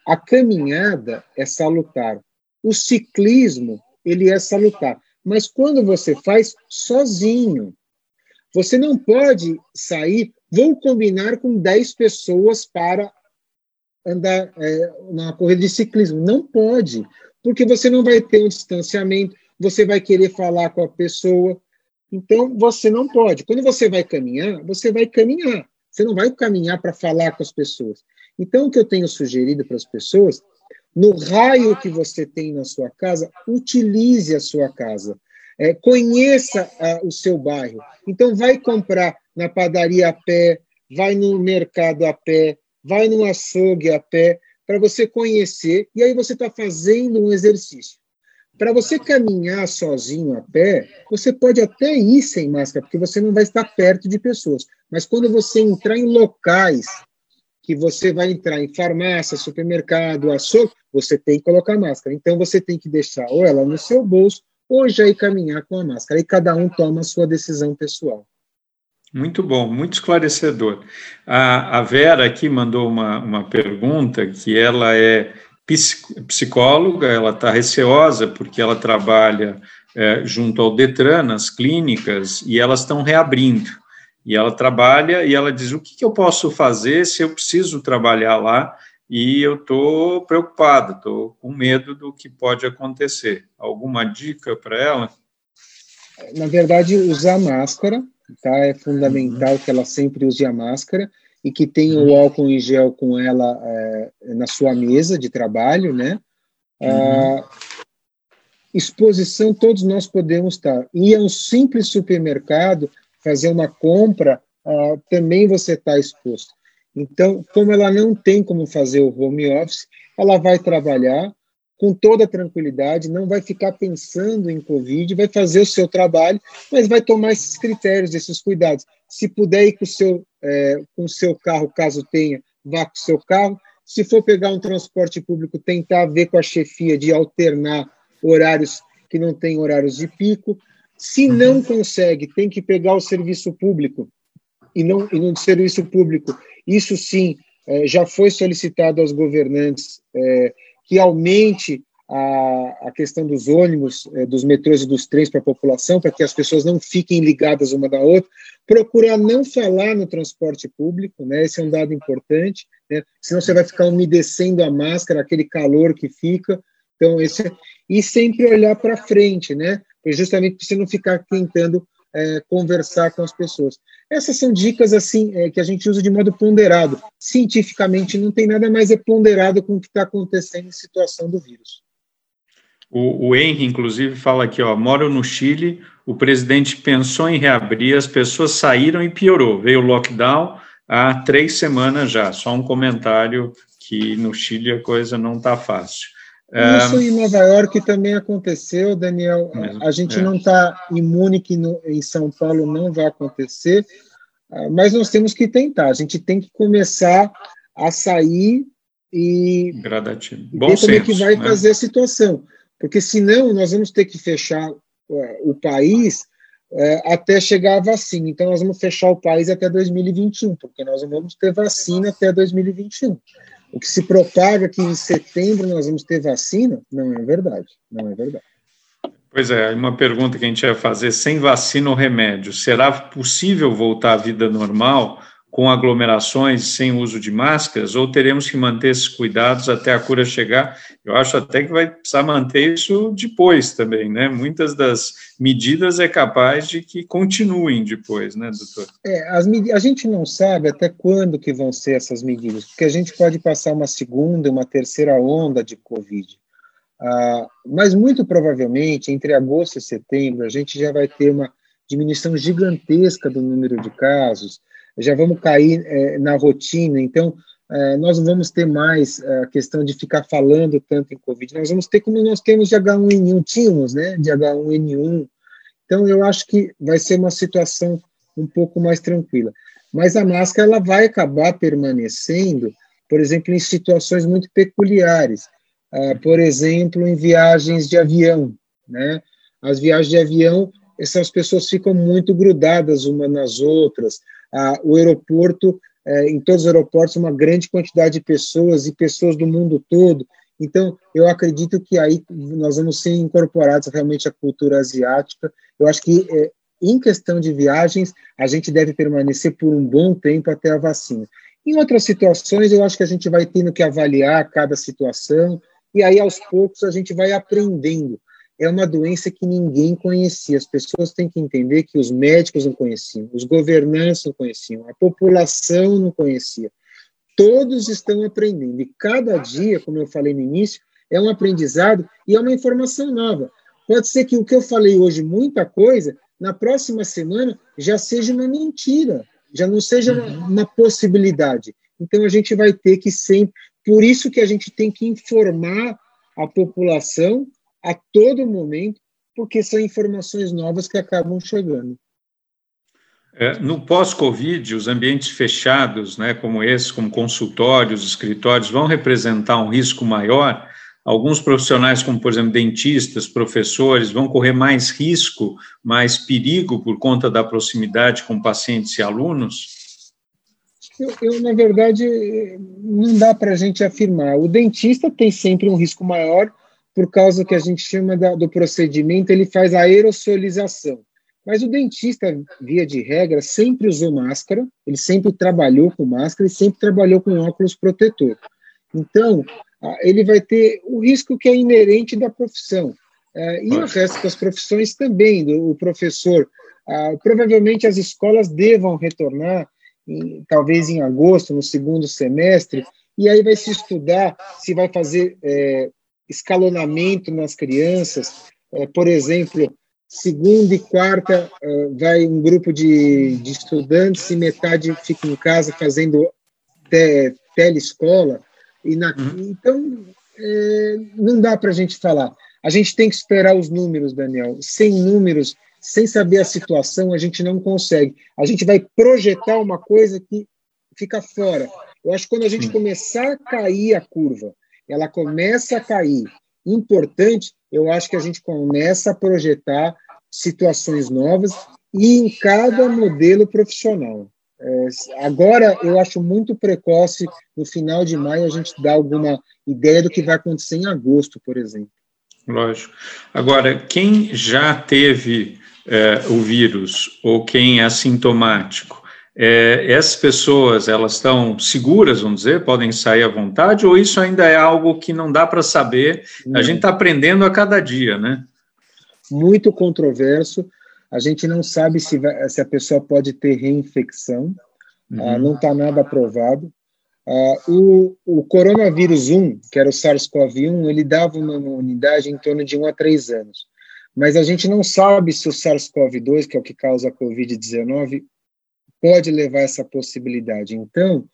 [SPEAKER 4] A caminhada é salutar. O ciclismo, ele é salutar. Mas quando você faz sozinho, você não pode sair, vou combinar com 10 pessoas para andar é, na corrida de ciclismo. Não pode, porque você não vai ter um distanciamento, você vai querer falar com a pessoa. Então, você não pode. Quando você vai caminhar, você vai caminhar. Você não vai caminhar para falar com as pessoas. Então, o que eu tenho sugerido para as pessoas, no raio que você tem na sua casa, utilize a sua casa. É, conheça a, o seu bairro. Então, vai comprar na padaria a pé, vai no mercado a pé, vai no açougue a pé, para você conhecer, e aí você está fazendo um exercício. Para você caminhar sozinho a pé, você pode até ir sem máscara, porque você não vai estar perto de pessoas. Mas quando você entrar em locais que você vai entrar em farmácia, supermercado, açougue, você tem que colocar máscara. Então você tem que deixar ou ela no seu bolso ou já ir caminhar com a máscara. E cada um toma a sua decisão pessoal.
[SPEAKER 3] Muito bom, muito esclarecedor. A, a Vera aqui mandou uma, uma pergunta que ela é psicóloga, ela está receosa porque ela trabalha é, junto ao Detran, nas clínicas, e elas estão reabrindo. E ela trabalha e ela diz: o que, que eu posso fazer se eu preciso trabalhar lá e eu estou preocupada, estou com medo do que pode acontecer? Alguma dica para ela?
[SPEAKER 4] Na verdade, usar máscara, tá? É fundamental uhum. que ela sempre use a máscara e que tenha o álcool em gel com ela é, na sua mesa de trabalho, né? Uhum. Ah, exposição todos nós podemos estar. Ir a um simples supermercado, fazer uma compra, uh, também você está exposto. Então, como ela não tem como fazer o home office, ela vai trabalhar com toda tranquilidade, não vai ficar pensando em Covid, vai fazer o seu trabalho, mas vai tomar esses critérios, esses cuidados. Se puder ir com o seu, é, com o seu carro, caso tenha, vá com o seu carro. Se for pegar um transporte público, tentar ver com a chefia de alternar horários que não tem horários de pico. Se não consegue, tem que pegar o serviço público e não e no serviço público. Isso sim é, já foi solicitado aos governantes é, que aumente a, a questão dos ônibus, é, dos metrôs e dos trens para a população, para que as pessoas não fiquem ligadas uma da outra. Procurar não falar no transporte público, né? Esse é um dado importante, né? Senão você vai ficar umedecendo a máscara, aquele calor que fica. Então, esse e sempre olhar para frente, né? Justamente para você não ficar tentando é, conversar com as pessoas. Essas são dicas assim é, que a gente usa de modo ponderado. Cientificamente, não tem nada mais é ponderado com o que está acontecendo em situação do vírus.
[SPEAKER 3] O, o Henry, inclusive, fala aqui, ó, moro no Chile, o presidente pensou em reabrir, as pessoas saíram e piorou. Veio o lockdown há três semanas já. Só um comentário que no Chile a coisa não está fácil.
[SPEAKER 4] Isso em Nova York também aconteceu, Daniel. A gente é. não está imune que no, em São Paulo não vai acontecer, ah, mas nós temos que tentar. A gente tem que começar a sair e
[SPEAKER 3] Gradativo.
[SPEAKER 4] Bom ver como é que vai né? fazer a situação. Porque senão nós vamos ter que fechar o país é, até chegar a vacina. Então nós vamos fechar o país até 2021, porque nós não vamos ter vacina até 2021. O que se propaga que em setembro nós vamos ter vacina, não é verdade. Não é verdade.
[SPEAKER 3] Pois é, uma pergunta que a gente ia fazer: sem vacina ou remédio, será possível voltar à vida normal com aglomerações sem uso de máscaras, ou teremos que manter esses cuidados até a cura chegar? Eu acho até que vai precisar manter isso depois também, né? Muitas das medidas é capaz de que continuem depois, né, doutor?
[SPEAKER 4] É, as, a gente não sabe até quando que vão ser essas medidas, porque a gente pode passar uma segunda, uma terceira onda de Covid. Ah, mas muito provavelmente, entre agosto e setembro, a gente já vai ter uma diminuição gigantesca do número de casos, já vamos cair é, na rotina, então é, nós não vamos ter mais é, a questão de ficar falando tanto em Covid, nós vamos ter como nós temos de H1N1, tínhamos, né, de H1N1, então eu acho que vai ser uma situação um pouco mais tranquila. Mas a máscara ela vai acabar permanecendo, por exemplo, em situações muito peculiares, uh, por exemplo, em viagens de avião, né? As viagens de avião, essas pessoas ficam muito grudadas umas nas outras, ah, o aeroporto, é, em todos os aeroportos, uma grande quantidade de pessoas e pessoas do mundo todo. Então, eu acredito que aí nós vamos ser incorporados realmente à cultura asiática. Eu acho que, é, em questão de viagens, a gente deve permanecer por um bom tempo até a vacina. Em outras situações, eu acho que a gente vai tendo que avaliar cada situação, e aí, aos poucos, a gente vai aprendendo é uma doença que ninguém conhecia. As pessoas têm que entender que os médicos não conheciam, os governantes não conheciam, a população não conhecia. Todos estão aprendendo e cada dia, como eu falei no início, é um aprendizado e é uma informação nova. Pode ser que o que eu falei hoje, muita coisa, na próxima semana já seja uma mentira, já não seja uma, uhum. uma possibilidade. Então a gente vai ter que sempre, por isso que a gente tem que informar a população a todo momento, porque são informações novas que acabam chegando.
[SPEAKER 3] É, no pós-Covid, os ambientes fechados, né, como esse, como consultórios, escritórios, vão representar um risco maior. Alguns profissionais, como por exemplo dentistas, professores, vão correr mais risco, mais perigo por conta da proximidade com pacientes e alunos?
[SPEAKER 4] Eu, eu na verdade, não dá para a gente afirmar. O dentista tem sempre um risco maior, por causa que a gente chama da, do procedimento, ele faz a aerosolização. Mas o dentista, via de regra, sempre usou máscara, ele sempre trabalhou com máscara e sempre trabalhou com óculos protetor. Então, ele vai ter o risco que é inerente da profissão. É, e o resto das profissões também, do professor. Provavelmente as escolas devam retornar, talvez em agosto, no segundo semestre, e aí vai se estudar se vai fazer é, escalonamento nas crianças, é, por exemplo, segunda e quarta uh, vai um grupo de, de, estudantes e metade fica em casa fazendo te, telescola. E na, uhum. Então, é, não dá para a gente falar. A gente tem que esperar os números, Daniel. Sem números, sem saber a situação, a gente não consegue. A gente vai projetar uma coisa que fica fora. Eu acho que quando a gente começar a cair a curva, ela começa a cair, importante, eu acho que a gente começa a projetar situações novas e em cada modelo profissional. É, agora, eu acho muito precoce, no final de maio, a gente dar alguma ideia do que vai acontecer em agosto, por exemplo.
[SPEAKER 3] Lógico. Agora, quem já teve é, o vírus ou quem é assintomático, é, essas pessoas, elas estão seguras, vamos dizer, podem sair à vontade, ou isso ainda é algo que não dá para saber? A gente está aprendendo a cada dia, né?
[SPEAKER 4] Muito controverso. A gente não sabe se, vai, se a pessoa pode ter reinfecção, uhum. ah, não está nada aprovado. Ah, o, o, coronavírus 1, que era o SARS-CoV-1, ele dava uma imunidade em torno de 1 a 3 anos. Mas a gente não sabe se o SARS-CoV-2, que é o que causa a Covid-19, pode levar essa possibilidade. Então,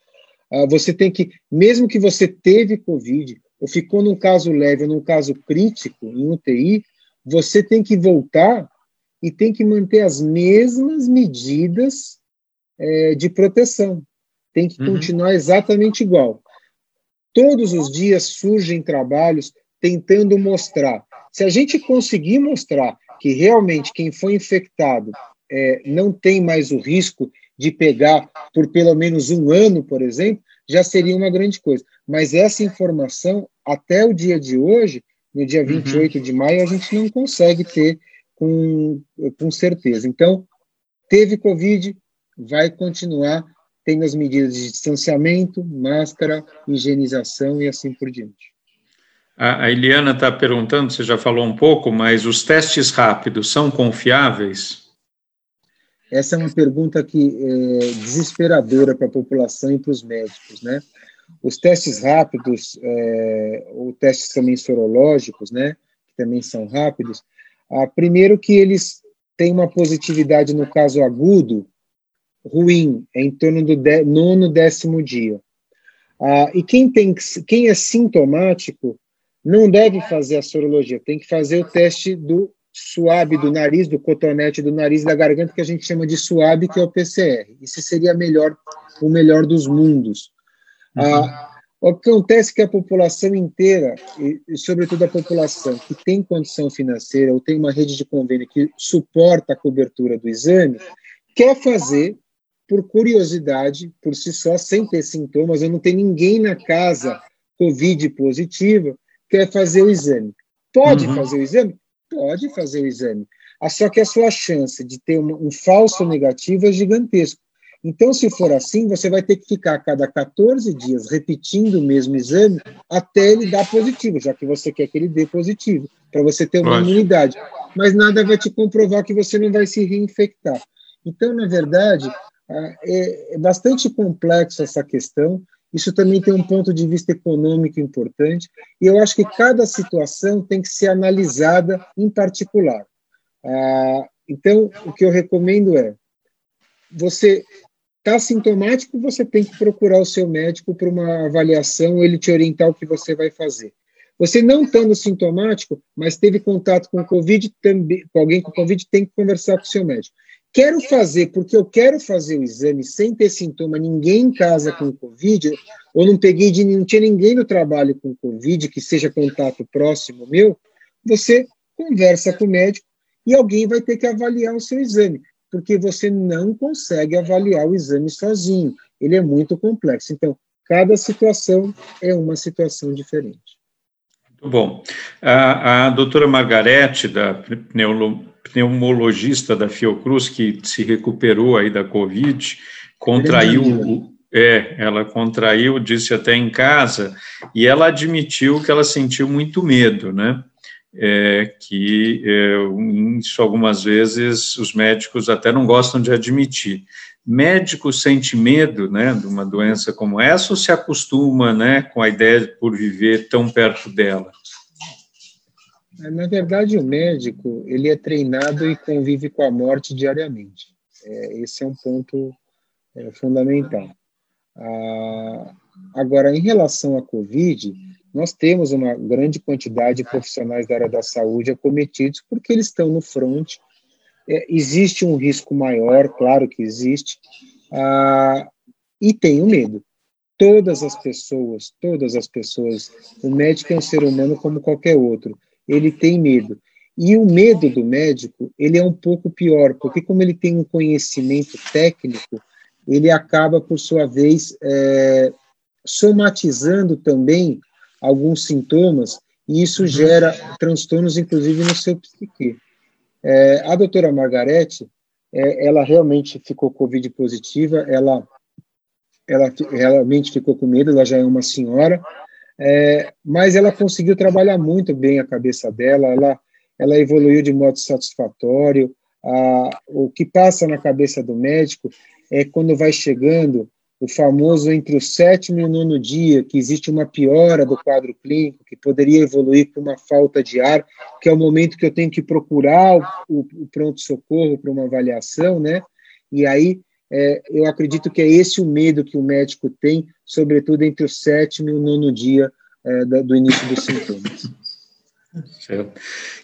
[SPEAKER 4] uh, você tem que, mesmo que você teve Covid, ou ficou num caso leve ou num caso crítico, em UTI, você tem que voltar e tem que manter as mesmas medidas é, de proteção. Tem que uhum. continuar exatamente igual. Todos os dias surgem trabalhos tentando mostrar. Se a gente conseguir mostrar que realmente quem foi infectado é, não tem mais o risco de pegar por pelo menos um ano, por exemplo, já seria uma grande coisa. Mas essa informação, até o dia de hoje, no dia 28 uhum. de maio, a gente não consegue ter com, com certeza. Então, teve Covid, vai continuar tendo as medidas de distanciamento, máscara, higienização e assim por diante.
[SPEAKER 3] A Eliana está perguntando, você já falou um pouco, mas os testes rápidos são confiáveis?
[SPEAKER 4] Essa é uma pergunta que é desesperadora para a população e para os médicos, né? Os testes rápidos, é, ou testes também sorológicos, né, que também são rápidos, ah, primeiro que eles têm uma positividade no caso agudo ruim, é em torno do de, nono, décimo dia. Ah, e quem, tem, quem é sintomático não deve fazer a sorologia, tem que fazer o teste do suave do nariz, do cotonete do nariz da garganta, que a gente chama de suave, que é o PCR. Isso seria melhor, o melhor dos mundos. Uhum. Ah, o que acontece é que a população inteira, e, e, sobretudo a população que tem condição financeira ou tem uma rede de convênio que suporta a cobertura do exame, quer fazer por curiosidade, por si só, sem ter sintomas, eu não tenho ninguém na casa Covid positiva, quer fazer o exame. Pode uhum. fazer o exame? Pode fazer o exame. Ah, só que a sua chance de ter um, um falso negativo é gigantesco. Então, se for assim, você vai ter que ficar a cada 14 dias repetindo o mesmo exame até ele dar positivo, já que você quer que ele dê positivo, para você ter uma imunidade. Mas nada vai te comprovar que você não vai se reinfectar. Então, na verdade, ah, é, é bastante complexo essa questão. Isso também tem um ponto de vista econômico importante, e eu acho que cada situação tem que ser analisada em particular. Ah, então, o que eu recomendo é: você está sintomático, você tem que procurar o seu médico para uma avaliação, ele te orientar o que você vai fazer. Você não estando sintomático, mas teve contato com COVID, também, com alguém com COVID, tem que conversar com o seu médico. Quero fazer porque eu quero fazer o exame sem ter sintoma, ninguém em casa com Covid, ou não peguei de não tinha ninguém no trabalho com Covid que seja contato próximo meu, você conversa com o médico e alguém vai ter que avaliar o seu exame, porque você não consegue avaliar o exame sozinho. Ele é muito complexo. Então, cada situação é uma situação diferente.
[SPEAKER 3] Muito bom. A, a doutora Margarete, da Pneolo pneumologista da Fiocruz que se recuperou aí da Covid, contraiu, é, ela contraiu, disse até em casa, e ela admitiu que ela sentiu muito medo, né? É, que é, isso algumas vezes os médicos até não gostam de admitir. Médico sente medo, né, de uma doença como essa ou se acostuma, né, com a ideia de por viver tão perto dela?
[SPEAKER 4] Na verdade, o médico ele é treinado e convive com a morte diariamente. É, esse é um ponto é, fundamental. Ah, agora, em relação à Covid, nós temos uma grande quantidade de profissionais da área da saúde acometidos porque eles estão no front. É, existe um risco maior, claro que existe, ah, e tenho medo. Todas as pessoas, todas as pessoas, o médico é um ser humano como qualquer outro, ele tem medo. E o medo do médico, ele é um pouco pior, porque como ele tem um conhecimento técnico, ele acaba, por sua vez, é, somatizando também alguns sintomas, e isso uhum. gera transtornos, inclusive, no seu psique. É, a doutora Margarete, é, ela realmente ficou Covid positiva, ela, ela realmente ficou com medo, ela já é uma senhora, é, mas ela conseguiu trabalhar muito bem a cabeça dela, ela, ela evoluiu de modo satisfatório, a, o que passa na cabeça do médico é quando vai chegando o famoso entre o sétimo e o nono dia, que existe uma piora do quadro clínico, que poderia evoluir para uma falta de ar, que é o momento que eu tenho que procurar o, o pronto-socorro para uma avaliação, né? E aí é, eu acredito que é esse o medo que o médico tem, sobretudo entre o sétimo e o nono dia é, do início dos sintomas.
[SPEAKER 3] Certo.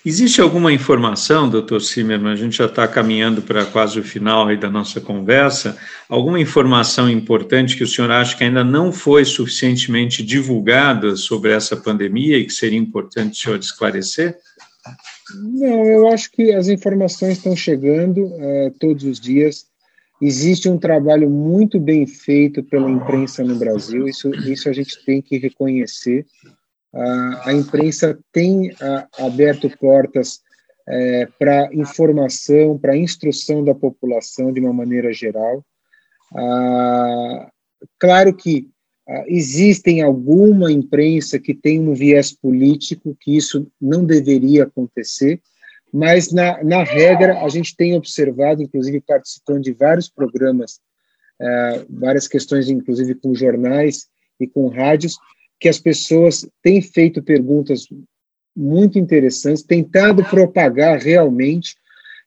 [SPEAKER 3] Existe alguma informação, doutor Zimmermann, a gente já está caminhando para quase o final aí da nossa conversa, alguma informação importante que o senhor acha que ainda não foi suficientemente divulgada sobre essa pandemia e que seria importante o senhor esclarecer?
[SPEAKER 4] Não, eu acho que as informações estão chegando uh, todos os dias. Existe um trabalho muito bem feito pela imprensa no Brasil, isso, isso a gente tem que reconhecer a, imprensa tem aberto portas é, para informação, para instrução da população de uma maneira geral. claro que existem alguma imprensa que tem um viés político, que isso não deveria acontecer, mas, na, na regra, a gente tem observado, inclusive participando de vários programas, é, várias questões, inclusive com jornais e com rádios, que as pessoas têm feito perguntas muito interessantes, tentado propagar realmente,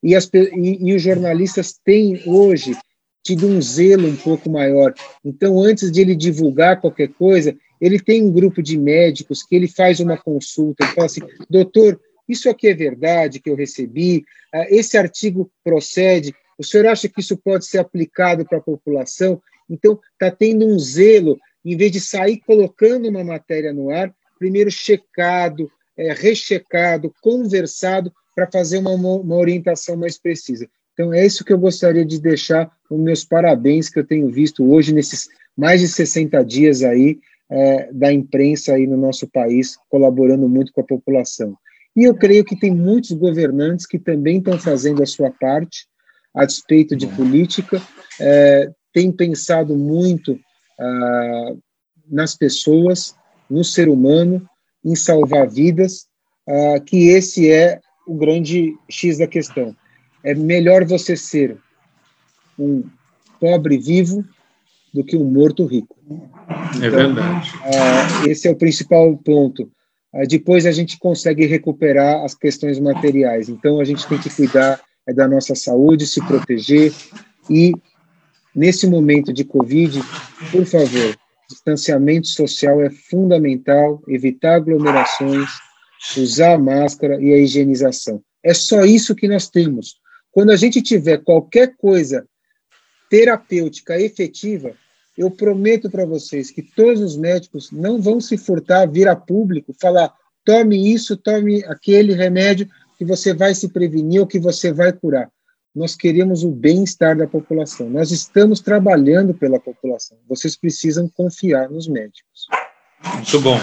[SPEAKER 4] e, as, e, e os jornalistas têm hoje tido um zelo um pouco maior. Então, antes de ele divulgar qualquer coisa, ele tem um grupo de médicos que ele faz uma consulta, ele fala assim, doutor, isso aqui é verdade que eu recebi, ah, esse artigo procede, o senhor acha que isso pode ser aplicado para a população? Então, está tendo um zelo em vez de sair colocando uma matéria no ar, primeiro checado, é, rechecado, conversado, para fazer uma, uma orientação mais precisa. Então, é isso que eu gostaria de deixar os meus parabéns que eu tenho visto hoje, nesses mais de 60 dias aí, é, da imprensa aí no nosso país, colaborando muito com a população. E eu creio que tem muitos governantes que também estão fazendo a sua parte, a despeito de política, é, têm pensado muito ah, nas pessoas, no ser humano, em salvar vidas, ah, que esse é o grande X da questão. É melhor você ser um pobre vivo do que um morto rico.
[SPEAKER 3] É então, é verdade.
[SPEAKER 4] Ah, esse é o principal ponto. Ah, depois a gente consegue recuperar as questões materiais. Então a gente tem que cuidar é, da nossa saúde, se proteger e Nesse momento de Covid, por favor, distanciamento social é fundamental, evitar aglomerações, usar a máscara e a higienização. É só isso que nós temos. Quando a gente tiver qualquer coisa terapêutica efetiva, eu prometo para vocês que todos os médicos não vão se furtar vir a público falar tome isso, tome aquele remédio que você vai se prevenir ou que você vai curar nós queremos o bem-estar da população. Nós estamos trabalhando pela população. Vocês precisam confiar nos médicos.
[SPEAKER 3] Muito bom.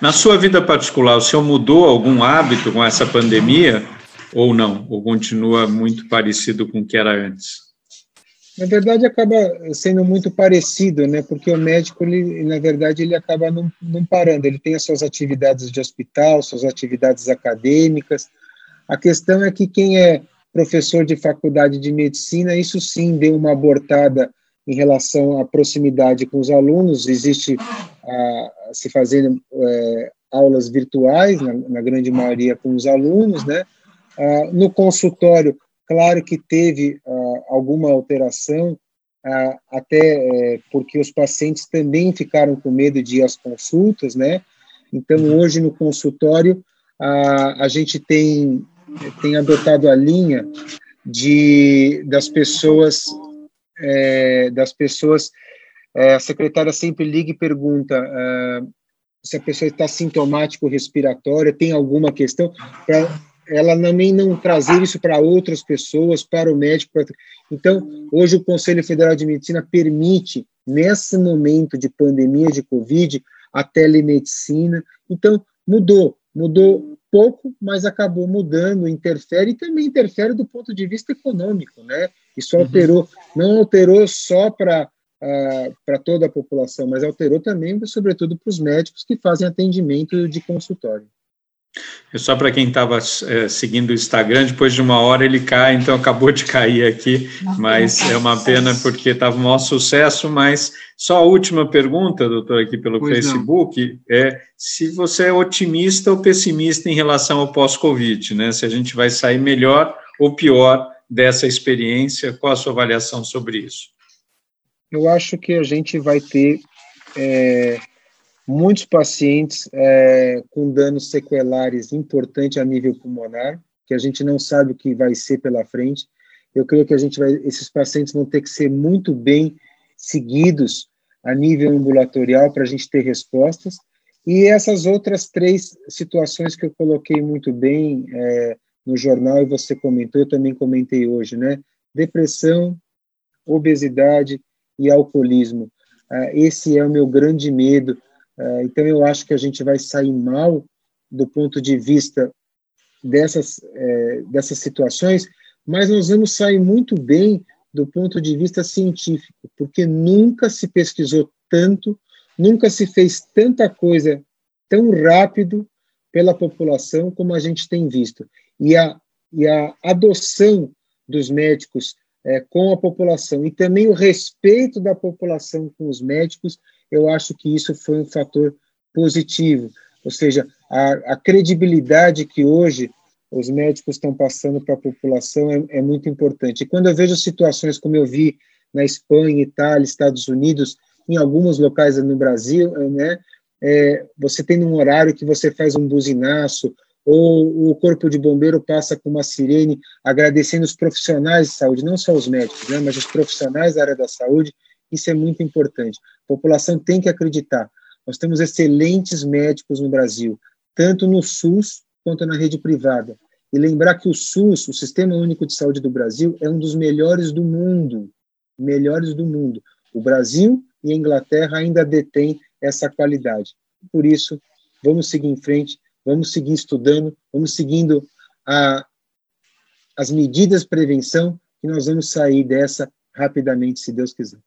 [SPEAKER 3] Na sua vida particular, o senhor mudou algum hábito com essa pandemia ou não? Ou continua muito parecido com o que era antes?
[SPEAKER 4] Na verdade, acaba sendo muito parecido, né? Porque o médico, ele, na verdade, ele acaba não, não parando. Ele tem as suas atividades de hospital, suas atividades acadêmicas. A questão é que quem é professor de faculdade de medicina, isso sim deu uma abortada em relação à proximidade com os alunos, existe a, se fazendo é, aulas virtuais, na, na, grande maioria com os alunos, né? Ah, no consultório, claro que teve ah, alguma alteração, ah, até é, porque os pacientes também ficaram com medo de ir às consultas, né? Então, hoje no consultório, a, a gente tem, tem adotado a linha de, das pessoas, é, das pessoas, é, a secretária sempre liga e pergunta é, se a pessoa está sintomático respiratória, tem alguma questão, para ela também não trazer isso para outras pessoas, para o médico. Então, hoje o Conselho Federal de Medicina permite, nesse momento de pandemia de Covid, a telemedicina. Então, mudou, mudou pouco, mas acabou mudando, interfere e também interfere do ponto de vista econômico, né? Isso uhum. alterou, uhum. não alterou só para uh, ah, para toda a população, mas alterou também, sobretudo, para os médicos que fazem atendimento de consultório.
[SPEAKER 3] É só para quem estava é, seguindo o Instagram, depois de uma hora ele cai, então acabou de cair aqui, mas é uma pena porque estava um maior sucesso. Mas só a última pergunta, doutor, aqui pelo pois Facebook, não. é se você é otimista ou pessimista em relação ao pós-Covid, né? Se a gente vai sair melhor ou pior dessa experiência, qual a sua avaliação sobre isso?
[SPEAKER 4] Eu acho que a gente vai ter é, muitos pacientes é, com danos sequelares importantes a nível pulmonar, que a gente não sabe o que vai ser pela frente. Eu creio que a gente vai, esses pacientes vão ter que ser muito bem seguidos a nível ambulatorial para a gente ter respostas. E essas outras três situações que eu coloquei muito bem é, no jornal e você comentou, eu também comentei hoje, né? Depressão, obesidade e alcoolismo. É, esse é o meu grande medo então, eu acho que a gente vai sair mal do ponto de vista dessas, é, dessas situações, mas nós vamos sair muito bem do ponto de vista científico, porque nunca se pesquisou tanto, nunca se fez tanta coisa tão rápido pela população como a gente tem visto. E a, e a adoção dos médicos é, com a população e também o respeito da população com os médicos eu acho que isso foi um fator positivo. Ou seja, a, a credibilidade que hoje os médicos estão passando para a população é, é, muito importante. E quando eu vejo situações como eu vi na Espanha, Itália, Estados Unidos, em alguns locais no Brasil, né, é, você tem um horário que você faz um buzinaço, ou o corpo de bombeiro passa com uma sirene agradecendo os profissionais de saúde, não só os médicos, né, mas os profissionais da área da saúde, isso é muito importante. A população tem que acreditar. Nós temos excelentes médicos no Brasil, tanto no SUS quanto na rede privada. E lembrar que o SUS, o Sistema Único de Saúde do Brasil, é um dos melhores do mundo. Melhores do mundo. O Brasil e a Inglaterra ainda detêm essa qualidade. Por isso, vamos seguir em frente, vamos seguir estudando, vamos seguindo a, as medidas de prevenção que nós vamos sair dessa rapidamente, se Deus quiser.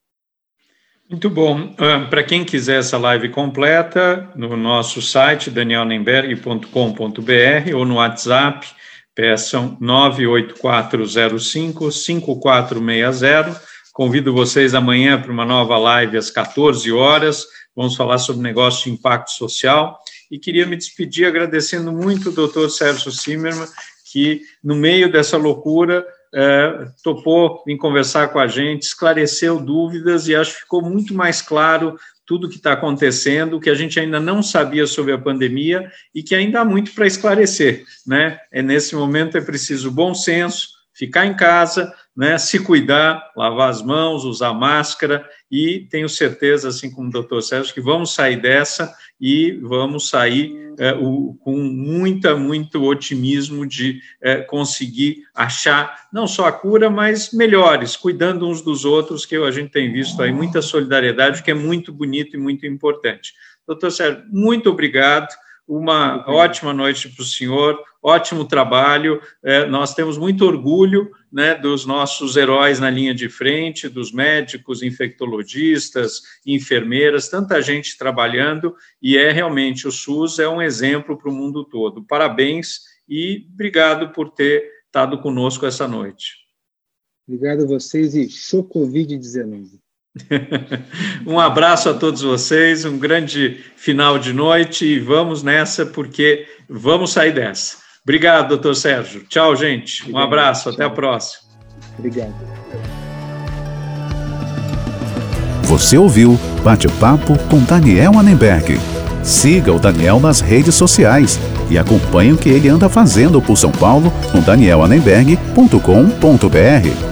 [SPEAKER 3] Muito bom. Ah, para quem quiser essa live completa, no nosso site danielnenberg.com.br ou no WhatsApp, peçam 984055460. Convido vocês amanhã para uma nova live às 14 horas. Vamos falar sobre negócio de impacto social. E queria me despedir agradecendo muito o doutor Sérgio Zimmermann, que no meio dessa loucura é, topou em conversar com a gente, esclareceu dúvidas e acho que ficou muito mais claro tudo o que está acontecendo, que a gente ainda não sabia sobre a pandemia e que ainda há muito para esclarecer. Né? É, nesse momento é preciso bom senso, ficar em casa, né, se cuidar, lavar as mãos, usar máscara e tenho certeza, assim como o doutor Sérgio, que vamos sair dessa e vamos sair é, o, com muita, muito otimismo de é, conseguir achar não só a cura, mas melhores, cuidando uns dos outros, que a gente tem visto aí muita solidariedade, que é muito bonito e muito importante. Doutor Sérgio, muito obrigado. Uma ótima noite para o senhor, ótimo trabalho. É, nós temos muito orgulho né, dos nossos heróis na linha de frente, dos médicos, infectologistas, enfermeiras, tanta gente trabalhando, e é realmente o SUS é um exemplo para o mundo todo. Parabéns e obrigado por ter estado conosco essa noite.
[SPEAKER 4] Obrigado a vocês e show Covid-19.
[SPEAKER 3] um abraço a todos vocês, um grande final de noite e vamos nessa porque vamos sair dessa. Obrigado, doutor Sérgio. Tchau, gente. Um abraço, até a próxima.
[SPEAKER 4] Obrigado.
[SPEAKER 1] Você ouviu Bate-Papo com Daniel Annenberg. Siga o Daniel nas redes sociais e acompanhe o que ele anda fazendo por São Paulo no danielanenberg.com.br.